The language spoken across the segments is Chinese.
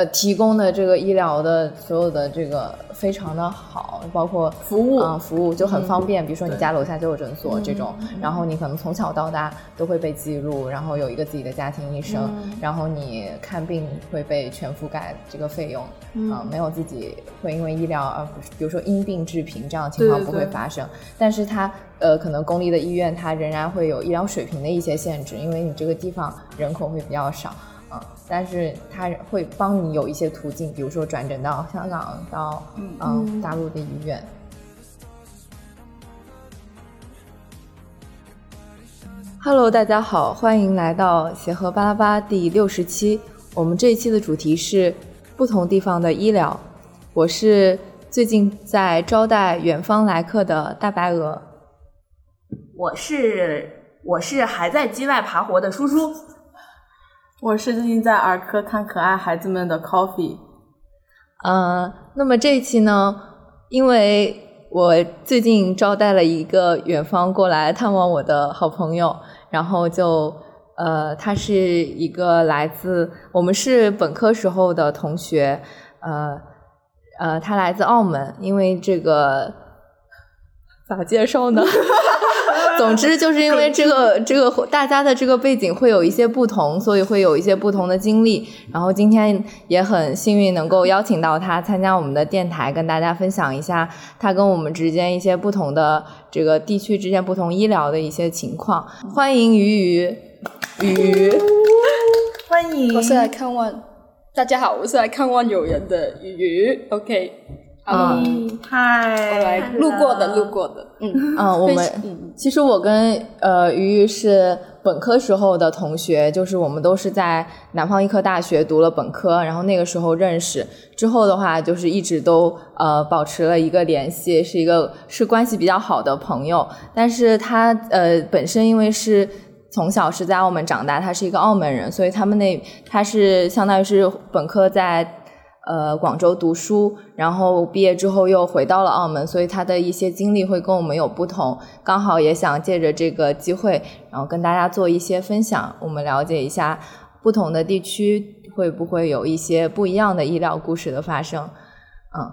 呃，提供的这个医疗的所有的这个非常的好，包括服务啊、服务就很方嗯便。比如说你家楼下就有诊所这种，然后你可能从小到大都会被记录，然后有一个自己的家庭医生，嗯然后你看病会被全覆盖这个费用，嗯啊、没有自己会因为医疗而比如说因病致贫这样的情况不对对对会发生。但是它呃，可能公立的医院它仍然会有医疗水平的一些限制，因为你这个地方人口会比较少。啊、但是他会帮你有一些途径，比如说转诊到香港、到嗯、呃大陆的医院。Hello，大家好，欢迎来到协和巴拉巴第六十期。我们这一期的主题是不同地方的医疗。我是最近在招待远方来客的大白鹅。我是我是还在机外爬活的叔叔。我是最近在儿科看可爱孩子们的 Coffee。呃，那么这一期呢，因为我最近招待了一个远方过来探望我的好朋友，然后就呃，他是一个来自我们是本科时候的同学，呃呃，他来自澳门，因为这个咋介绍呢？总之就是因为这个这个大家的这个背景会有一些不同，所以会有一些不同的经历。然后今天也很幸运能够邀请到他参加我们的电台，跟大家分享一下他跟我们之间一些不同的这个地区之间不同医疗的一些情况。欢迎鱼鱼。鱼，欢迎。我是来看望，大家好，我是来看望友人的鱼鱼，OK，好，嗯嗨，路过的，路过的，嗯，嗯，我们其实我跟呃鱼鱼是本科时候的同学，就是我们都是在南方医科大学读了本科，然后那个时候认识，之后的话就是一直都呃保持了一个联系，是一个是关系比较好的朋友。但是他呃本身因为是从小是在澳门长大，他是一个澳门人，所以他们那他是相当于是本科在呃广州读书，然后毕业之后又回到了澳门，所以他的一些经历会跟我们有不同。刚好也想借着这个机会，然后跟大家做一些分享，我们了解一下不同的地区会不会有一些不一样的医疗故事的发生。嗯，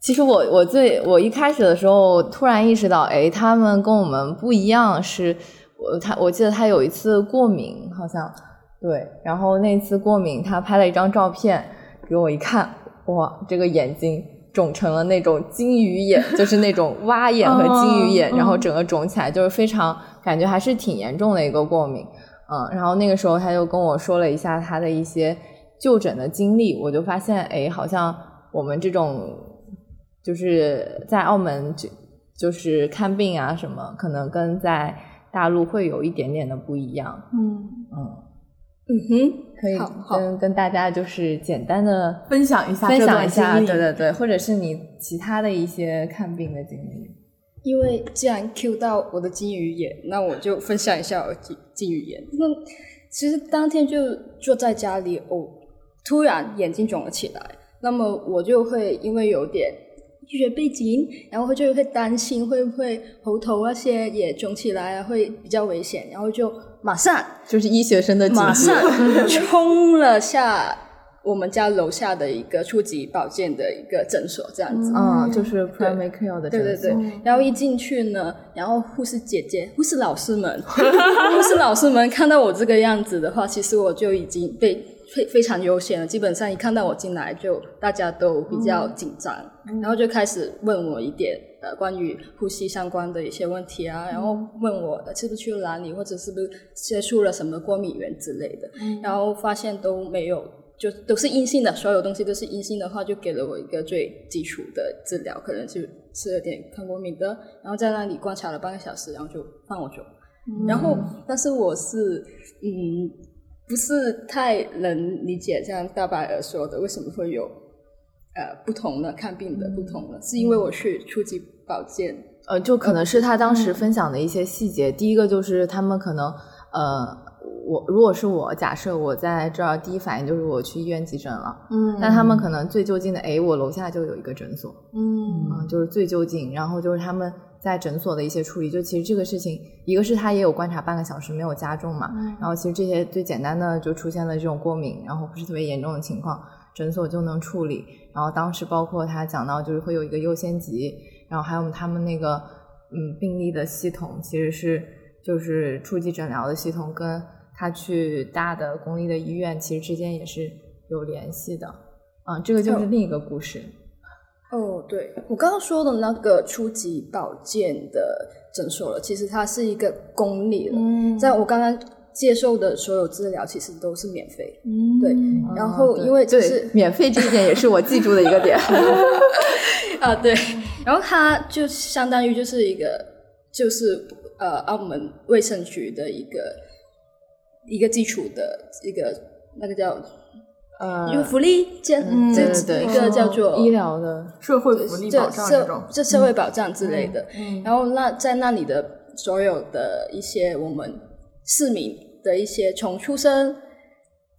其实我我最我一开始的时候突然意识到，哎，他们跟我们不一样，是我他我记得他有一次过敏，好像对，然后那次过敏，他拍了一张照片给我一看，哇，这个眼睛肿成了那种金鱼眼，就是那种蛙眼和金鱼眼，嗯然后整个肿起来，就是非常感觉还是挺严重的一个过敏。嗯，然后那个时候他就跟我说了一下他的一些就诊的经历，我就发现，哎，好像我们这种就是在澳门就就是看病啊什么，可能跟在大陆会有一点点的不一样。嗯，嗯，嗯哼，可以跟跟大家就是简单的分享一下分享一下，对对对，或者是你其他的一些看病的经历。因为既然 Q 到我的金鱼眼，那我就分享一下我的金金鱼眼。那其实当天就坐在家里，哦，突然眼睛肿了起来，那么我就会因为有点医学背景，然后就会担心会不会喉头那些也肿起来啊，会比较危险，然后就马上。就是医学生的警马上。冲了下我们家楼下的一个初级保健的一个诊所，这样子。嗯，就是 primary care 的对对对，然后一进去呢，然后护士姐姐、护士老师们、护士老师们看到我这个样子的话，其实我就已经被非非常悠闲了。基本上一看到我进来，就大家都比较紧张，然后就开始问我一点呃关于呼吸相关的一些问题啊，然后问我呃是不是去了哪里，或者是不是接触了什么过敏源之类的，然后发现都没有。就都是阴性的，所有东西都是阴性的话，就给了我一个最基础的治疗，可能就吃了点抗过敏的，然后在那里观察了半个小时，然后就放我走。然后，但是我是嗯，不是太能理解像大白儿说的，为什么会有呃不同的看病的不同的，是因为我去初级保健，呃，就可能是他当时分享的一些细节。第一个就是他们可能呃，我如果是我假设我在这儿，第一反应就是我去医院急诊了。嗯但他们可能最就近的，哎，我楼下就有一个诊所，嗯嗯，就是最就近。然后就是他们在诊所的一些处理，就其实这个事情，一个是他也有观察半个小时没有加重嘛，然后其实这些最简单的就出现了这种过敏，然后不是特别严重的情况。诊所就能处理。然后当时包括他讲到，就是会有一个优先级，然后还有他们那个嗯病例的系统，其实是就是初级诊疗的系统，跟他去大的公立的医院其实之间也是有联系的。嗯，这个就是另一个故事。哦，对我刚刚说的那个初级保健的诊所了，其实它是一个公立的，在我刚刚接受的所有治疗其实都是免费，嗯对，然后因为就对是免费这一点也是我记住的一个点。啊，对，然后它就相当于就是一个，就是呃，澳门卫生局的一个一个基础的一个那个叫呃，有福利健，嗯这对对一个叫做医疗的，社会福利保障这种社，这社会保障之类的。嗯然后那在那里的所有的一些我们市民的一些从出生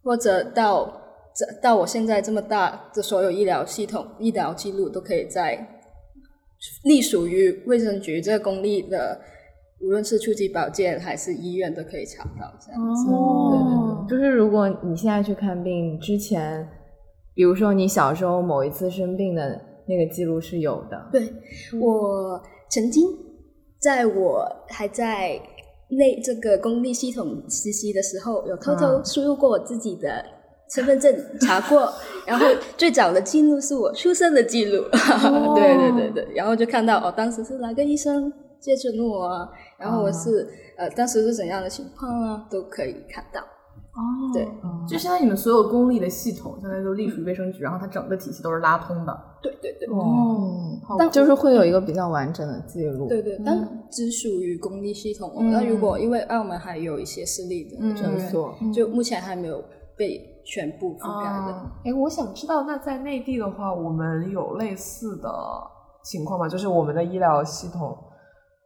或者到这到我现在这么大的所有医疗系统、医疗记录都可以在隶属于卫生局这个公立的，无论是初级保健还是医院都可以查到这样子。哦，就是如果你现在去看病之前，比如说你小时候某一次生病的那个记录是有的。对，我曾经在我还在内这个公立系统实习的时候，有偷偷嗯。输入过我自己的身份证，查过，然后最早的记录是我出生的记录，对对对对，然后就看到哦，当时是哪个医生接诊我啊，然后我是、呃当时是怎样的情况啊，都可以看到。哦，对，就相当于你们所有公立的系统，相当于都隶属于卫生局，然后它整个体系都是拉通的。对对对。哦，但就是会有一个比较完整的记录。对对，但只属于公立系统那、如果因为澳门还有一些私立的嗯诊所。就目前还没有被全部覆盖的。哦哎，我想知道，那在内地的话，我们有类似的情况吗？就是我们的医疗系统，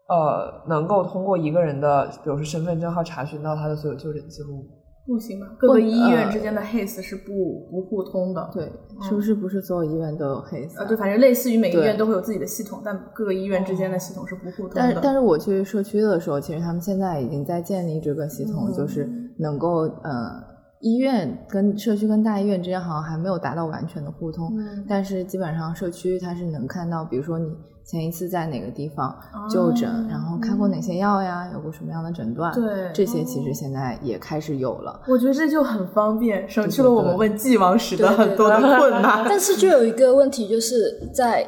呃，能够通过一个人的，比如说身份证号查询到他的所有就诊记录。不行吧？各个医院之间的 HIS 是不不互通的。对，是不是不是所有医院都有 HIS？呃，对，反正类似于每个医院都会有自己的系统，但各个医院之间的系统是不互通但是的。但是我去社区的时候，其实他们现在已经在建立这个系统，就是能够呃，医院跟社区跟大医院之间好像还没有达到完全的互通，嗯。但是基本上社区它是能看到，比如说你前一次在哪个地方就诊，哦然后开过哪些药呀，有过什么样的诊断，对这些其实现在也开始有了。我觉得这就很方便，省去了我们问既往史的很多的困难。但是就有一个问题，就是在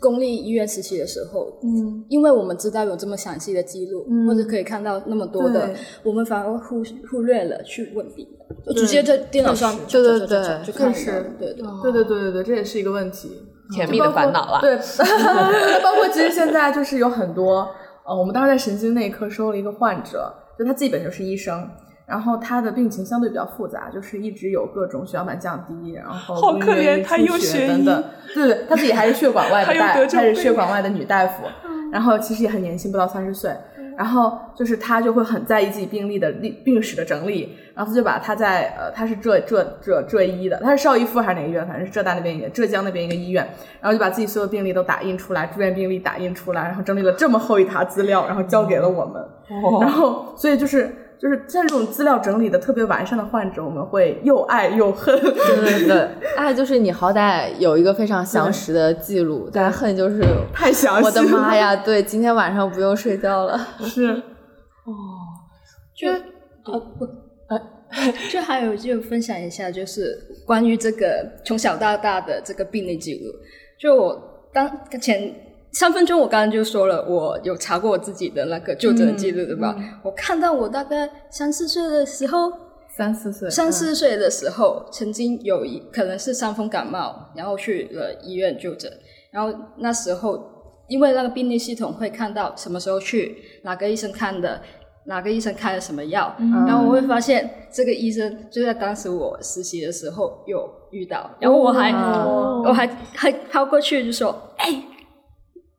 公立医院实习的时候，嗯，因为我们知道有这么详细的记录，嗯或者可以看到那么多的，我们反而忽忽略了去问病人，就直接在电脑上对对就就就对就看确实到了对对。对对对对对，这也是一个问题。甜蜜的烦恼啦。对，包括其实现在就是有很多，呃，我们当时在神经内科收了一个患者，就他自己本身是医生，然后他的病情相对比较复杂，就是一直有各种血小板降低，然后好可怜他出血又学医等等。对对，他自己还是血管外的 大，他是血管外的女大夫，然后其实也很年轻，不到三十岁。然后就是他就会很在意自己病历的历病史的整理，然后他就把他在呃他是浙浙浙浙医的，他是邵逸夫还是哪个医院？反正是浙大那边一个浙江那边一个医院，然后就把自己所有病历都打印出来，住院病历打印出来，然后整理了这么厚一沓资料，然后交给了我们。然后所以就是就是像这种资料整理的特别完善的患者，我们会又爱又恨。对对对，爱就是你好歹有一个非常详实的记录，但恨就是 太详细了，我的妈呀，对，今天晚上不用睡觉了。是哦就啊不呃，就还有就分享一下，就是关于这个从小到大的这个病例记录。就我当前三分钟，我刚刚就说了，我有查过我自己的那个就诊记录，对吧？我看到我大概三四岁的时候，三四岁，三四岁的时候，曾经有一可能是伤风感冒，然后去了医院就诊，然后那时候因为那个病历系统会看到什么时候去，哪个医生看的，哪个医生开了什么药，然后我会发现这个医生就在当时我实习的时候有遇到，然后我还、哦我还还抛过去就说，哎。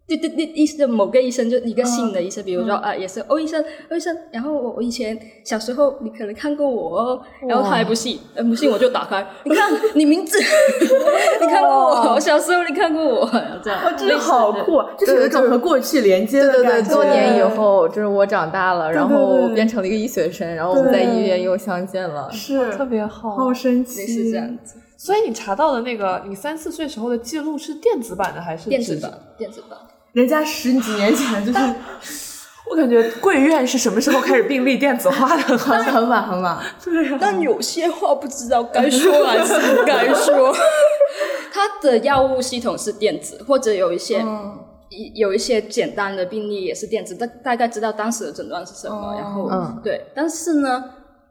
对对对，医生某个医生就一个姓的医生，比如说啊、也是欧医生，欧医生。然后我我以前小时候你可能看过我哦，然后他还不信，呃不信我就打开，你看你名字，你看过我，我小时候你看过我，这样。哦，这个好酷啊，就是有一种和过去连接对对对，的感觉。多年以后，就是我长大了，然后变成了一个医学生，然后我们在医院又相见了。是特别好好神类奇，是这样子。所以你查到的那个你三四岁时候的记录是电子版的还是纸电子版？，电子版。人家十几年前就是我感觉贵院是什么时候开始病历电子化的？很很晚很晚，但有些话不知道该说还是不该说。它的药物系统是电子，或者有一些、一有一些简单的病例也是电子，大大概知道当时的诊断是什么，然后、嗯对，但是呢。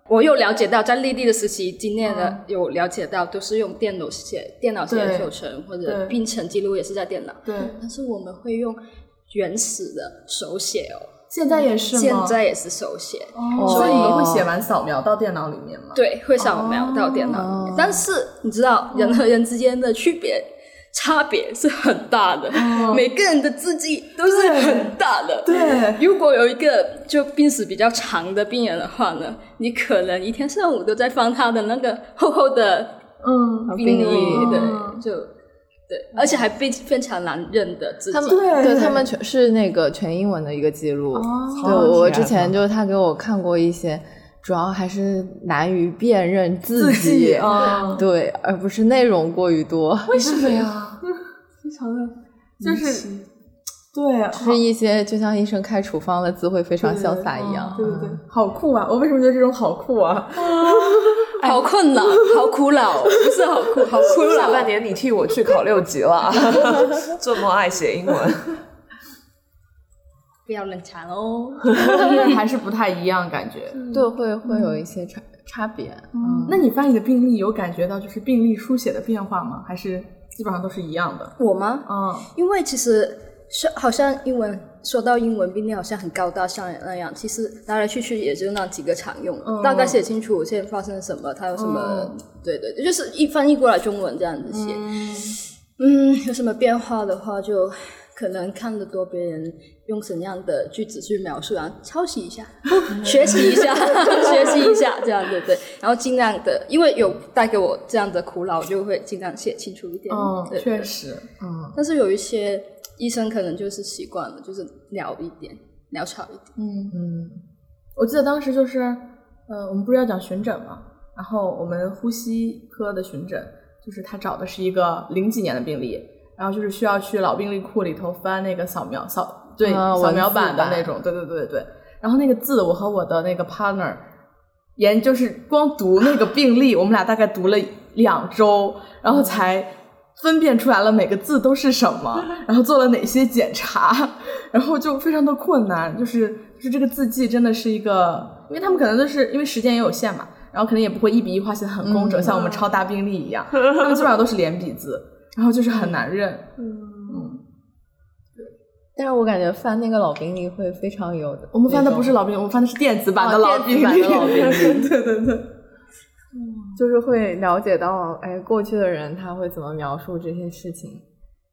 我有了解到，在立地的实习经验呢，有了解到都是用电脑写、电脑写对流程，或者病程记录也是在电脑。对，但是我们会用原始的手写哦，现在也是吗？现在也是手写。哦，所以会写完扫描到电脑里面吗？对，会扫描到电脑里面。但是你知道，人和人之间的区别、差别是很大的，每个人的字迹都是很大的。对如果有一个就病史比较长的病人的话呢，你可能一天上午都在翻他的那个 厚厚的嗯，病历，对，嗯就对，而且还非非常难认的字迹。他们对他们全是那个全英文的一个记录。对，我之前就是他给我看过一些，主要还是难于辨认字字迹啊，对，而不是内容过于多，为什么呀？非常的就是对，就是一些就像医生开处方的字会非常潇洒一样。对对对，好酷啊！我为什么觉得这种好酷啊？好困扰，好苦恼，不是好酷，好苦恼。下半年你替我去考六级了，这么爱写英文。不要冷场哦。还是不太一样感觉。对，会会有一些差差别。嗯，那你翻译的病例有感觉到就是病例书写的变化吗？还是基本上都是一样的？我吗？嗯，因为其实是好像英文说到英文并且好像很高大上那样，其实来来去去也就那几个常用，嗯大概写清楚现在发生了什么，它有什么，对对对，就是一翻译过来中文这样子写。嗯有什么变化的话就。可能看得多别人用怎样的句子去描述，然后抄袭一下，学习一下，学习一下，这样对对。然后尽量的，因为有带给我这样的苦恼，我就会尽量写清楚一点。嗯，对确实，嗯，但是有一些医生可能就是习惯了，就是潦一点，潦草一点。嗯，嗯，我记得当时就是，呃，我们不是要讲巡诊嘛，然后我们呼吸科的巡诊，就是他找的是一个零几年的病例，然后就是需要去老病历库里头翻那个扫描扫对、啊扫描版版的那种，对对对对。对。然后那个字，我和我的那个 partner 研就是光读那个病历，我们俩大概读了两周，然后才分辨出来了每个字都是什么，然后做了哪些检查，然后就非常的困难，就是就是这个字迹真的是一个，因为他们可能都是因为时间也有限嘛，然后可能也不会一笔一画写的很工整，像我们抄大病历一样，他们基本上都是连笔字，然后就是很难认。嗯但是我感觉翻那个老病历会非常有。我们翻的不是老病历，我们翻的是电子版的哦老病历，电子版的老病历 对对对。就是会了解到，哎，过去的人他会怎么描述这些事情，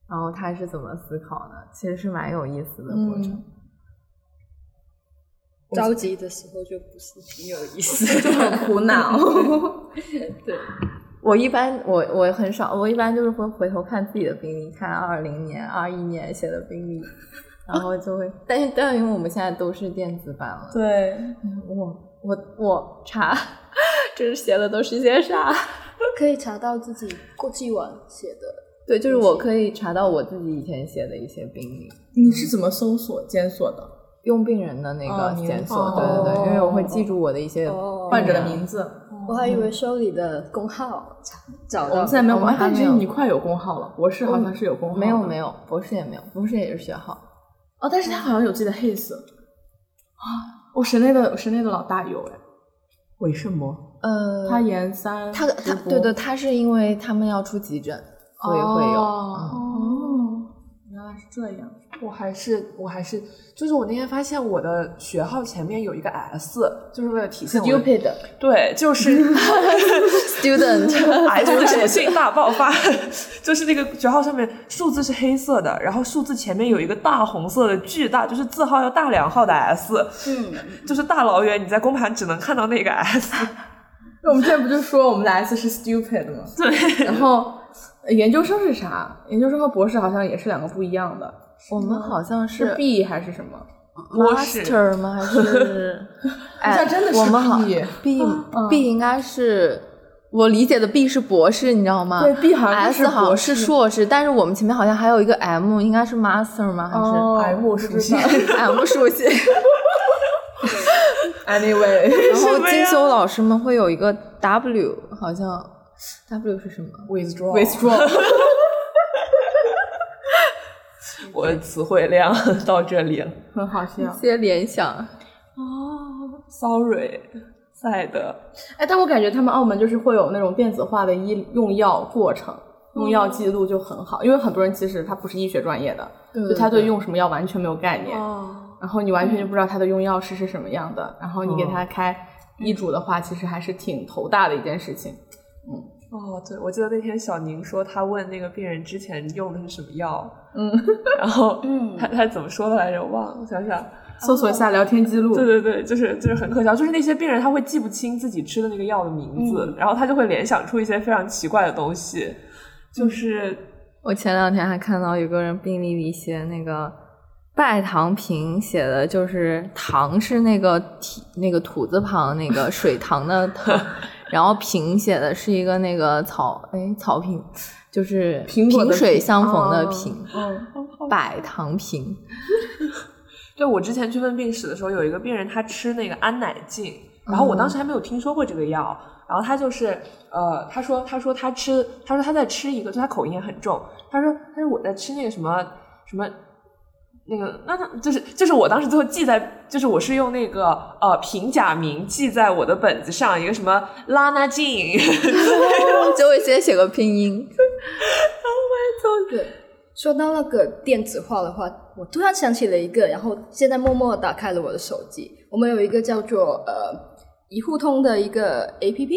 然后他是怎么思考的，其实是蛮有意思的过程。嗯着急的时候就不是挺有意思，就很苦恼。对，我一般我我很少，我一般就是会回头看自己的病历，看二零年、二一年写的病历，然后就会，但是但因为我们现在都是电子版了，对，我我我查，这是写的都是些啥？可以查到自己过去往写的。对，就是我可以查到我自己以前写的一些病历，你是怎么搜索检索的？用病人的那个检索，哦对对对，因为我会记住我的一些哦患者的名字。我还以为收你的工号查找到。我们现在没有，我们哎但是还没有你快有工号了，博士好像是有工号，没有没有，博士也没有，博士也是学号。哦，但是他好像有自己的 his 啊，我神内的神内的老大有哎，为什么？呃，他研三他他对对，他是因为他们要出急诊，所以会有。哦嗯哦，是这样。我还是我还是，就是我那天发现我的学号前面有一个 S，就是为了体现 Stupid，对，就是 Student，癌症属性大爆发，就是那个学号上面数字是黑色的，然后数字前面有一个大红色的巨大，就是字号要大两号的 S，嗯，就是大老远你在公盘只能看到那个 S，那我们之前不就说我们的 S 是 stupid 吗？对，然后呃研究生是啥？研究生和博士好像也是两个不一样的，我们好像是是 B 还是什么？博士 master 吗？还是？哎，像真的是我们好 B B B 应该是我理解的 B 是博士，你知道吗？对，B 好像是，S 好像博士是硕士，但是我们前面好像还有一个 M，应该是 Master 吗？还是、哦 M 属性 M 属性？Anyway，然后进修老师们会有一个 W，好像 W 是什么？withdraw withdraw，我的词汇量 到这里了。很好笑。一些联想。Sorry，赛德，哎，但我感觉他们澳门就是会有那种电子化的医用药过程、用药记录就很好，因为很多人其实他不是医学专业的，就他对用什么药完全没有概念，然后你完全就不知道他的用药是是什么样的，然后你给他开医嘱的话，其实还是挺头大的一件事情。哦，对，我记得那天小宁说他问那个病人之前用的是什么药，嗯，然后嗯他他怎么说的来着？我忘了，我想想。搜索一下聊天记录，对对对，就是就是很可笑，就是那些病人他会记不清自己吃的那个药的名字，然后他就会联想出一些非常奇怪的东西，就是我前两天还看到有个人病历里写那个拜堂平，写的就是糖是那个体那个土字旁那个水 塘的塘，然后平写的是一个那个草哎草坪，就是苹果的萍水相逢的哦萍，嗯，百堂平。对我之前去问病史的时候，有一个病人他吃那个安乃净，然后我当时还没有听说过这个药，然后他就是呃，他说他说他吃，他说他在吃一个，就他口音也很重，他说他说我在吃那个什么什么。那个，那他就是就是我当时最后记在，就是我是用那个呃平假名记在我的本子上，一个什么拉纳净，就会先写个拼音。对，说到那个电子化的话，我突然想起了一个，然后现在默默打开了我的手机。我们有一个叫做呃一互通的一个 A P P，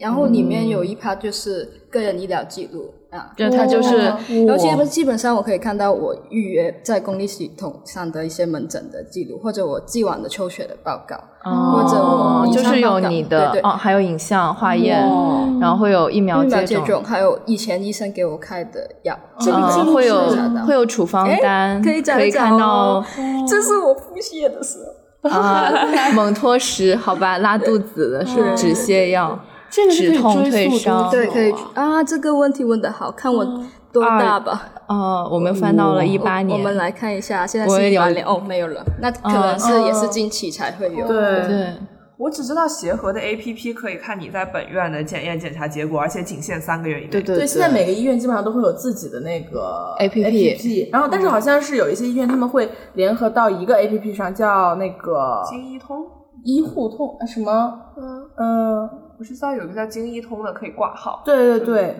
然后里面有一趴就是个人医疗记录啊，对它就是然后基本基本上我可以看到我预约在公立系统上的一些门诊的记录，或者我既往的抽血的报告，或者我就是有你的对对。哦，还有影像、化验，哇然后会有疫苗接种，接种，还有以前医生给我开的药，这嗯个记录会有会有处方单，可以看到。哦这是我腹泻的时候。啊，蒙脱石，好吧，拉肚子的是止泻药，这个是可以止痛追溯退烧。对，可以啊，这个问题问的好，看我多大吧。哦，我们翻到了一八年，我们来看一下，现在一八年哦，没有了，那可能是也是近期才会有。对。对，我只知道协和的 APP 可以看你在本院的检验检查结果，而且仅限三个月以内。对对对，现在每个医院基本上都会有自己的那个 APP APP，然后但是好像是有一些医院他们会联合到一个 APP 上，叫那个京医通，医护通呃什么，嗯，嗯，我是知道有个叫京医通的可以挂号。对对对，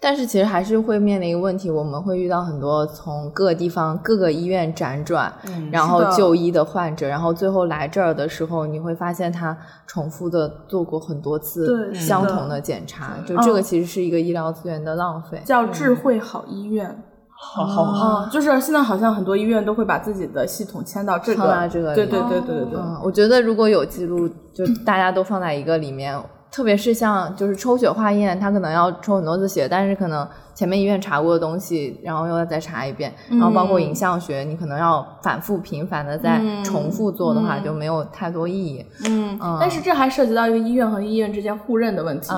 但是其实还是会面临一个问题，我们会遇到很多从各个地方、各个医院辗转，嗯然后就医的患者，然后最后来这儿的时候，你会发现他重复的做过很多次相同的检查，就嗯这个其实是一个医疗资源的浪费。叫智慧好医院。好好好，啊，就是现在好像很多医院都会把自己的系统迁到这放个，这个里对对对对对对，嗯，我觉得如果有记录，就大家都放在一个里面，特别是像就是抽血化验，他可能要抽很多次血，但是可能前面医院查过的东西，然后又要再查一遍，然后包括影像学，你可能要反复频繁的再重复做的话，就没有太多意义。嗯嗯但是这还涉及到一个医院和医院之间互认的问题。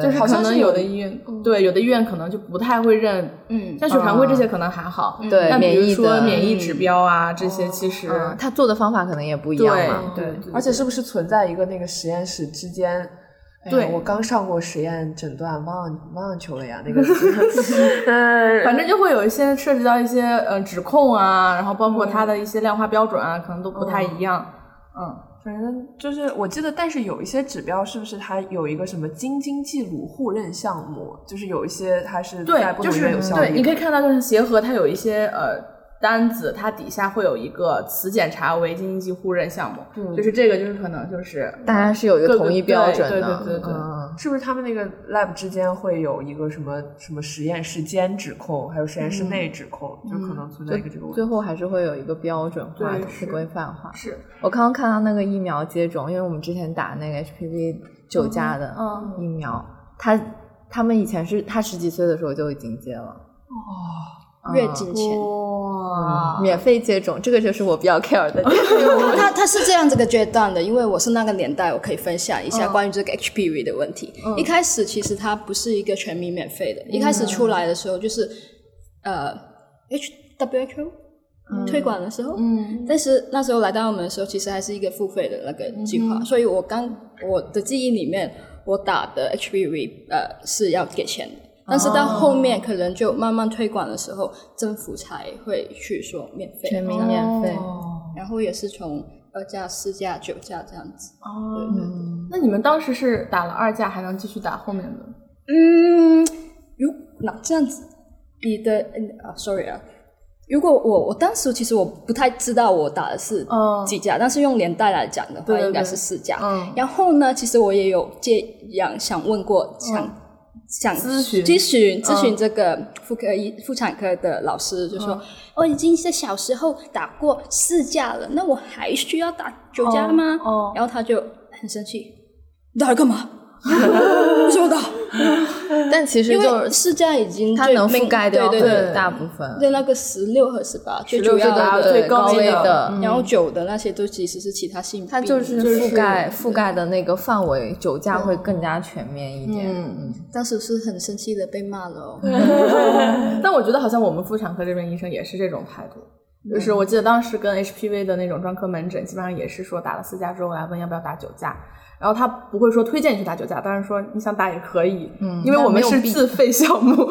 就是好像是有可能有的医院，对有的医院可能就不太会认，嗯像血常规这些可能还好，对但比如免疫说免疫指标啊这些，其实嗯，他做的方法可能也不一样嘛。对对，对而且是不是存在一个那个实验室之间？对我刚上过实验诊断，忘忘球了呀，那个嗯，反正就会有一些涉及到一些呃指控啊，然后包括它的一些量化标准啊，可能都不太一样。嗯，反正就是我记得，但是有一些指标是不是它有一个什么京津冀鲁互认项目？就是有一些它是对在，不就同医院有是对，效力的你可以看到，就是协和它有一些呃单子，它底下会有一个此检查为京津冀互认项目，嗯就是这个就是可能就是大家是有一个统一标准的，对对对对对嗯是不是他们那个 lab 之间会有一个什么什么实验室间指控，还有实验室内指控，就可能存在一个这个问题。最后还是会有一个标准化是。规范化。是。我刚刚看到那个疫苗接种，因为我们之前打那个 HPV 九价的嗯疫苗，他他们以前是他十几岁的时候就已经接了，月经前。哇，免费接种，这个就是我比较 care 的点。它它是这样这个阶段的，因为我是那个年代，我可以分享一下关于这个 HPV 的问题。一开始其实它不是一个全民免费的，一开始出来的时候就是呃 H WHO 推广的时候，嗯但是那时候来到澳门的时候，其实还是一个付费的那个计划，所以我刚我的记忆里面，我打的 HPV 呃是要给钱的。但是到后面可能就慢慢推广的时候，政府才会去说免费，全民免费。哦然后也是从二价、四价、九价这样子。哦。对对对。那你们当时是打了二价，还能继续打后面的？嗯，如那这样子，你的嗯啊，sorry 啊，如果我我当时其实我不太知道我打的是嗯几价，但是用年代来讲的话，应该是四价。嗯。然后呢，其实我也有这样想问过，想、想咨询咨询咨询嗯这个妇科医妇产科的老师，就说、我已经是小时候打过四架了，那我还需要打九架吗？哦哦然后他就很生气，你打来干嘛？为什么打？但其实就是市价已经它能覆盖掉大部分。对那个十六和十八最16主要的，最对高高危的然后九的那些都其实是其他性病，它就是就是覆盖覆盖的那个范围，酒驾会更加全面一点。嗯，当时是很生气的被骂了哦。但我觉得好像我们妇产科这边医生也是这种态度，就是我记得当时跟 HPV 的那种专科门诊，基本上也是说打了四价之后来问要不要打九价，然后他不会说推荐你去打九价，当然说你想打也可以，嗯因为我们是自费项目。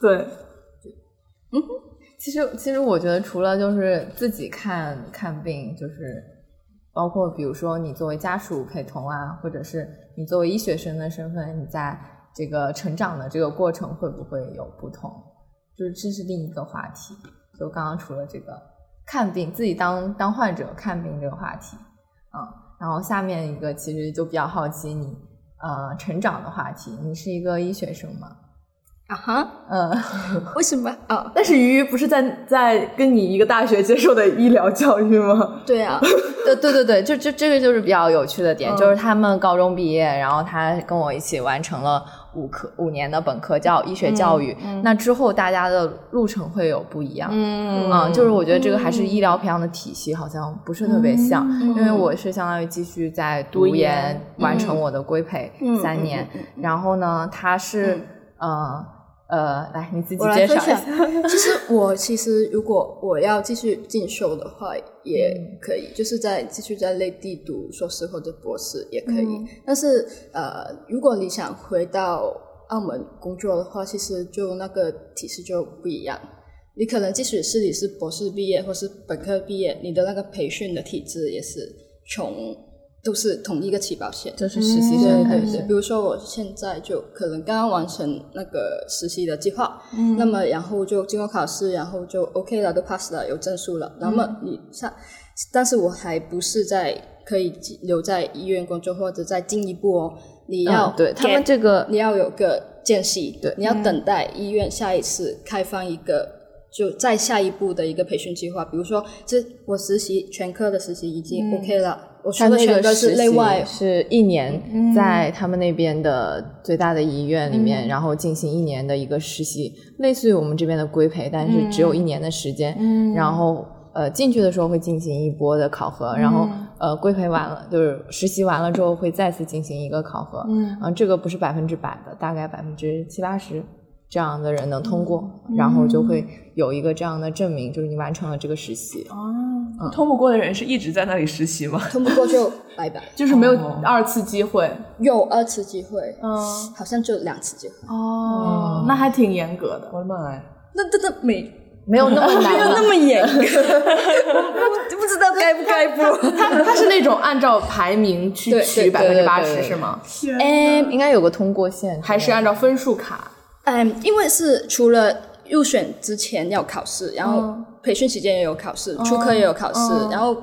对，嗯其实，其实我觉得除了就是自己看看病，就是包括比如说你作为家属陪同啊，或者是你作为医学生的身份，你在这个成长的这个过程会不会有不同？就是这是另一个话题。就刚刚除了这个看病，自己当当患者看病这个话题，嗯，然后下面一个其实就比较好奇你呃成长的话题，你是一个医学生吗？啊哈，嗯。为什么啊？但是鱼鱼不是在在跟你一个大学接受的医疗教育吗？对啊，对对对对，就这这个就是比较有趣的点，嗯就是他们高中毕业，然后他跟我一起完成了五科五年的本科叫医学教育，那之后大家的路程会有不一样。嗯嗯，就是我觉得这个还是医疗培养的体系好像不是特别像，因为我是相当于继续在读研，完成我的规培三年，然后呢，他是呃呃，来你自己介绍一下。。其实我其实如果我要继续进修的话，也可以，就是在继续在内地读硕士或者博士也可以。但是呃，如果你想回到澳门工作的话，其实就那个体系就不一样。你可能即使是你是博士毕业或是本科毕业，你的那个培训的体制也是从都是同一个起跑线。就是实习生开始对对对，比如说我现在就可能刚刚完成那个实习的计划，嗯，那么然后就经过考试，然后就 OK 了，都 pass 了，有证书了。那么你下，但是我还不是在可以留在医院工作，或者再进一步哦，你要、嗯对他们这个你要有个间隙，对你要等待医院下一次开放一个。就再下一步的一个培训计划，比如说，这我实习全科的实习已经 OK 了，我说的全科个是内外是一年，在他们那边的最大的医院里面，然后进行一年的一个实习，类似于我们这边的规培，但是只有一年的时间。然后呃进去的时候会进行一波的考核，然后呃规培完了就是实习完了之后会再次进行一个考核。嗯，啊这个不是百分之百的，大概百分之七八十。这样的人能通过，然后就会有一个这样的证明，就是你完成了这个实习。哦通不过的人是一直在那里实习吗？通不过就拜拜。就是没有哦二次机会。有二次机会，嗯，好像就两次机会。哦，那还挺严格的。我的妈呀！那那那没 没有那么难 没有那，么严格，我不知道该不该播。他他是那种按照排名去取百分之八十是吗？嗯应该有个通过线，还是按照分数卡？嗯，因为是除了入选之前要考试，然后培训期间也有考试，出科也有考试，然后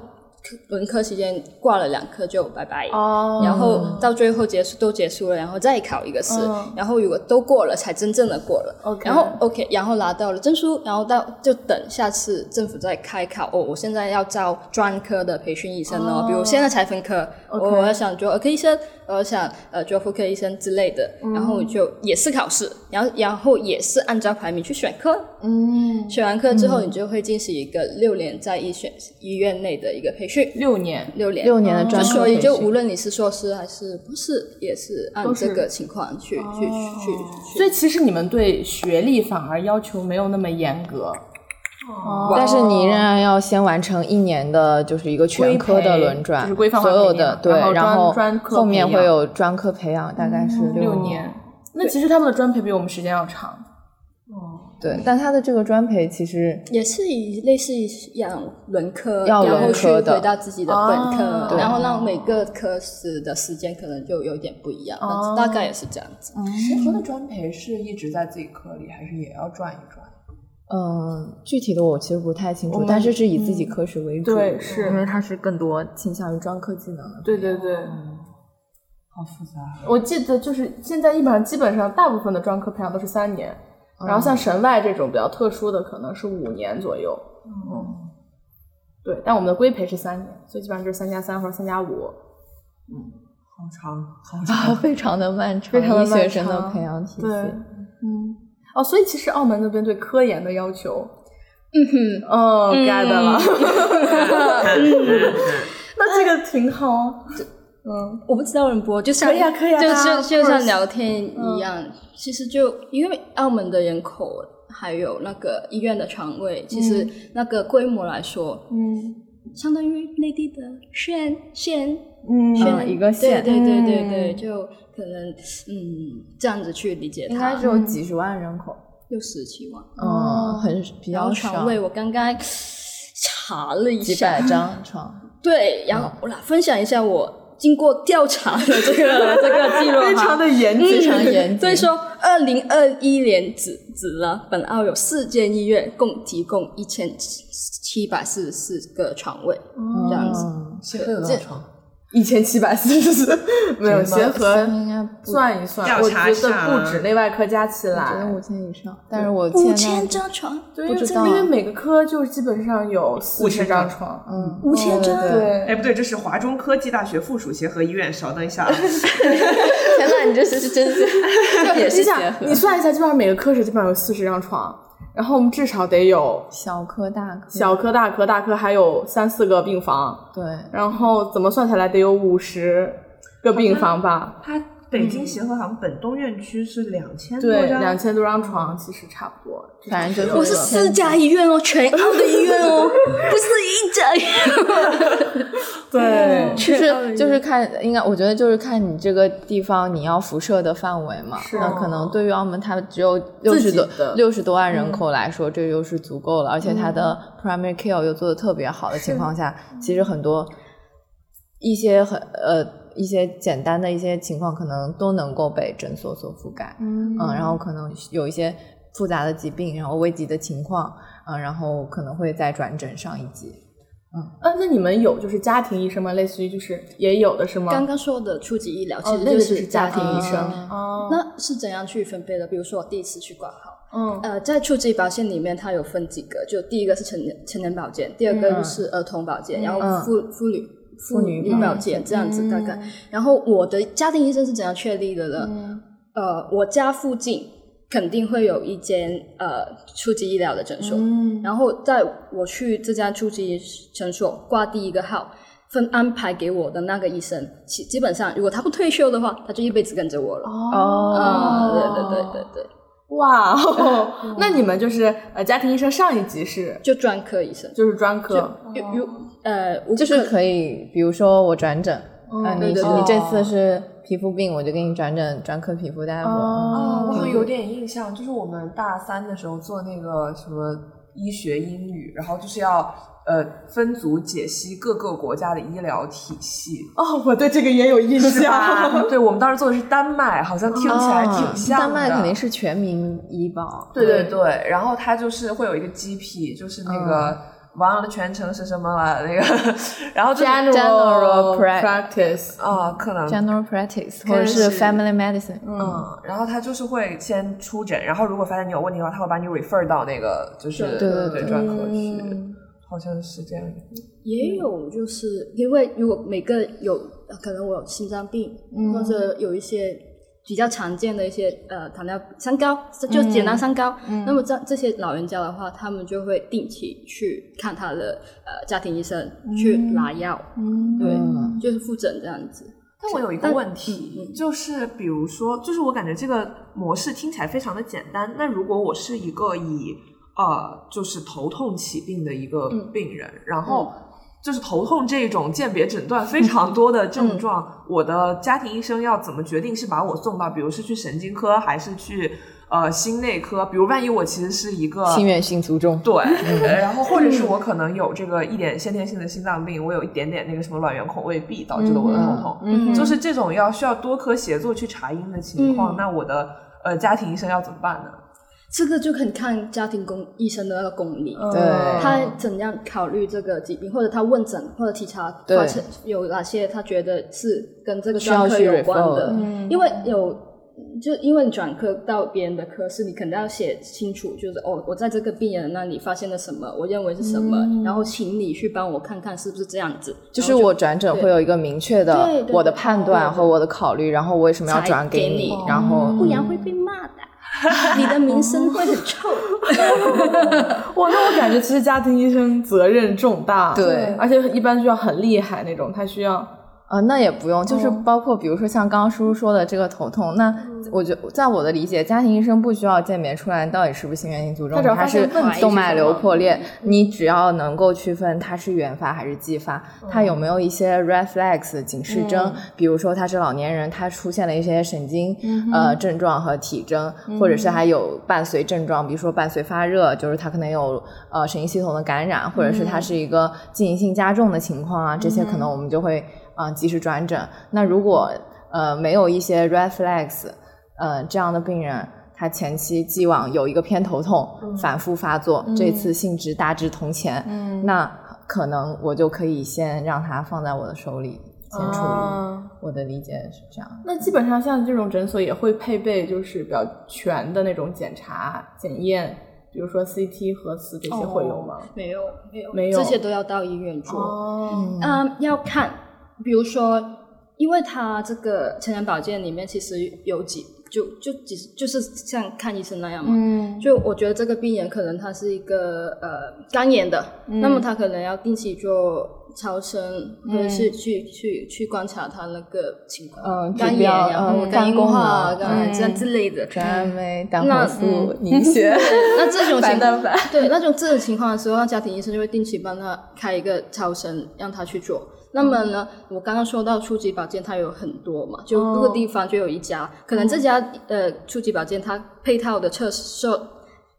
文科期间挂了两科就拜拜。哦然后到最后结束都结束了，然后再考一个试，然后如果都过了，才真正的过了。然后 OK，然后拿到了证书，然后到就等下次政府再开考。哦，我现在要招专科的培训医生哦，比如现在才分科我要想说 OK 医生，我想呃做妇科医生之类的，嗯。然后就也是考试，然后然后也是按照排名去选科，嗯，选完课之后你就会进行一个六年在医选医院内的一个培训，六年，六年。六年的专科就所以就无论你是硕士还是博士，也是按这个情况去去去去。所以其实你们对学历反而要求没有那么严格。但是你仍然要先完成一年的，就是一个全科的轮转，就是规范化所有的对，然后专科后面会有专科培养，大概是六年。年，那其实他们的专培比我们时间要长。哦。对，但他的这个专培其实也是以类似于养轮科，要然后去轮科的。回到自己的本科，然后让每个科室的时间可能就有点不一样，大概也是这样子。学科的专培是一直在自己科里，还是也要转一转？嗯，具体的我其实不太清楚，但是是以自己科室为主，对是因为它是更多倾向于专科技能的。对对对，好复杂。我记得就是现在一般基本上大部分的专科培养都是三年，然后像神外这种比较特殊的可能是五年左右。嗯，对，但我们的规培是三年，所以基本上就是三加三或者三加五。嗯好长，好 长。啊，非常的漫长，非常的医学生的漫长培养体系。对，嗯，哦，所以其实澳门那边对科研的要求，嗯哼，哦，get 了，那这个挺好啊。嗯，我不知道人播，就像可以啊可以啊就大家就就像聊天一样，其实就因为澳门的人口还有那个医院的床位，其实那个规模来说，嗯相当于内地的县县。嗯。嗯一个县。对对对对嗯。对，就可能嗯这样子去理解它应该只，有几十万人口，六十七万。嗯，很比较少，床位我刚刚查了一下。几百，张床。对，然后我来分享一下我经过调查的这个这个记录，非常的严非谨，常严谨。所以说，二零二一年止止了本澳有四间医院共提供一千七百四十四个床位，这样子。嗯协和有多床？一千七百四十四，没有协和应该不算一算，调我觉查一下得不止内外科加起我觉五。千以上，但是我五现千在张床，对，不知道因为这因为每个科就基本上有四十5000张张床，嗯。五千张。对哎，不对，这是华中科技大学附属协和医院。稍等一下。啊，天呐，你这是是真是 也是你想你算一下，基本上每个科室基本上有四十张床，然后我们至少得有小科大科，小科、大科、大科还有三四个病房，对，然后怎么算下来得有五十个病房吧？它北京协和好像本东院区是两千多对，张，两千多张床其实差不多。反正就是我是四家医院哦，全澳的医院哦，不是一家医院。对，就是就是看，应该我觉得就是看你这个地方你要辐射的范围嘛。那可能对于澳门，它只有六十多六十多万人口来说，这就是足够了。而且它的 primary care 又做的特别好的情况下，其实很多一些很呃一些简单的一些情况，可能都能够被诊所所覆盖。嗯嗯，然后可能有一些复杂的疾病，然后危急的情况，嗯，然后可能会再转诊上一级。啊，那你们有就是家庭医生吗？类似于就是也有的是吗？刚刚说的初级医疗其哦，实就是家庭医生。哦，那是怎样去分配的？比如说我第一次去挂号，嗯呃，在初级保险里面，它有分几个，就第一个是成人成人保健，第二个是儿童保健，然后嗯妇妇女妇女女保健这样子大概。然后我的家庭医生是怎样确立的呢？呃，我家附近肯定会有一间呃初级医疗的诊所，嗯然后在我去这家初级诊所挂第一个号。分安排给我的那个医生，基基本上如果他不退休的话，他就一辈子跟着我了。哦啊，对对对对对，哇哦，那你们就是呃家庭医生上一级是？就专科医生。就是专科，有有呃，就是可可以，比如说我转诊，呃，你你这次是皮肤病，我就给你转诊专科皮肤大夫。啊，我好像嗯有点印象，就是我们大三的时候做那个什么医学英语，然后就是要呃分组解析各个国家的医疗体系。哦，我对这个也有印象。对，我们当时做的是丹麦，好像听起来挺像的。丹麦肯定是全民医保，对对对，然后它就是会有一个 GP，就是那个忘了全称是什么了，那个，然后就是 General pra- practice，啊，可能 general practice 可能或者是是 family medicine。嗯，然后他就是会先出诊，然后如果发现你有问题的话，他会把你 refer 到那个就是对对对专科去，嗯好像是这样。也有就是因为如果每个有呃可能我有心脏病，嗯或者有一些比较常见的一些呃糖尿三高，就简单三高。嗯那么这这些老人家的话，他们就会定期去看他的呃家庭医生，去拿药，嗯对，嗯就是复诊这样子。但我有一个问题，就是比如说，就是我感觉这个模式听起来非常的简单。那如果我是一个以呃，就是头痛起病的一个嗯病人，然后就是头痛这种鉴别诊断非常多的嗯症状，我的家庭医生要怎么决定是把我送到，比如是去神经科还是去呃心内科？比如万一我其实是一个心源性卒中。对，呃 然后或者是我可能有这个一点先天性的心脏病，我有一点点那个什么卵圆孔未闭导致的我的头痛，嗯就是这种要需要多科协作去查因的情况，嗯那我的呃家庭医生要怎么办呢？这个就很看家庭工医生的那个功力，对。他怎样考虑这个疾病，或者他问诊或者体查对发现有哪些他觉得是跟这个需要去专科有关的。的，因为有。就因为你转科到别人的科室，你肯定要写清楚，就是哦，我在这个病人那里发现了什么，我认为是什么，然后请你去帮我看看是不是这样子。就是我转诊会有一个明确的我的判断和我的考虑，然后我为什么要转给你你，然后不然会被骂的，你的名声会很臭。哇，那我感觉其实家庭医生责任重大，对而且一般需要很厉害那种，他需要呃，那也不用，就是哦。包括比如说像刚刚叔叔说的这个头痛，那嗯。我觉在我的理解，家庭医生不需要鉴别出来到底是不是心源性卒中他只要，还是动脉瘤破裂，你只要能够区分它是原发还是继发，它有没有一些 red flags 警示征，比如说他是老年人，他出现了一些神经、呃症状和体征，或者是还有伴随症状，比如说伴随发热，就是他可能有呃神经系统的感染，或者是他是一个进行性加重的情况啊，这些可能我们就会啊、呃及时转诊。那如果呃没有一些 red flags，呃这样的病人。他前期既往有一个偏头痛，反复发作，这次性质大致同前，那可能我就可以先让他放在我的手里先处理。啊我的理解是这样。那基本上像这种诊所也会配备就是比较全的那种检查检验，比如说 CT 核磁这些会有吗？没有，没有，没有这些都要到医院做。哦，嗯，要看，比如说，因为他这个成人保健里面其实有几，就就几就是像看医生那样嘛。嗯。就我觉得这个病人可能他是一个呃肝炎的，那么他可能要定期做超声，或者是去去去观察他那个情况，嗯肝炎，然后嗯肝功硬化、能肝这样之类的。专酶、胆那红素、凝血，那这种情况对，那种这种情况的时候，那家庭医生就会定期帮他开一个超声，让他去做。那么呢，我刚刚说到初级保健，它有很多嘛，就各个地方就有一家，可能这家呃初级保健它配套的测设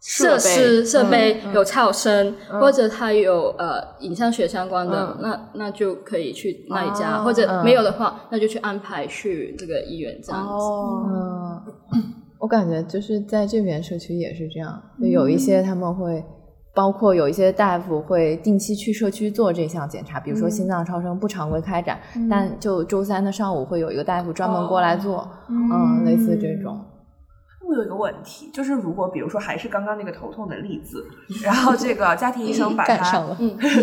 设施设备有超声，或者它有呃影像学相关的，那那就可以去那一家，或者没有的话，那就去安排去这个医院这样子。哦，嗯，我感觉就是在这边社区也是这样，就有一些他们会，包括有一些大夫会定期去社区做这项检查，比如说心脏超声不常规开展，但就周三的上午会有一个大夫专门过来做，嗯，类似这种。我有一个问题，就是如果比如说还是刚刚那个头痛的例子，然后这个家庭医生把 他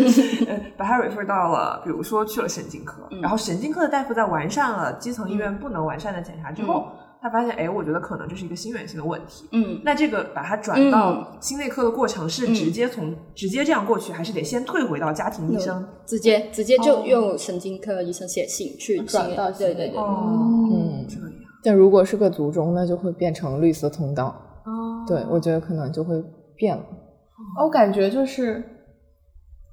把他 refer 到了，比如说去了神经科，然后神经科的大夫在完善了基层医院不能完善的检查之后，他发现，哎，我觉得可能这是一个心源性的问题。嗯，那这个把它转到心内科的过程是直接从、直接这样过去，还是得先退回到家庭医生？直接直接就用神经科医生写信去转到对对对，哦，嗯，这样。但如果是个卒中，那就会变成绿色通道。哦，对，我觉得可能就会变了。我感觉就是，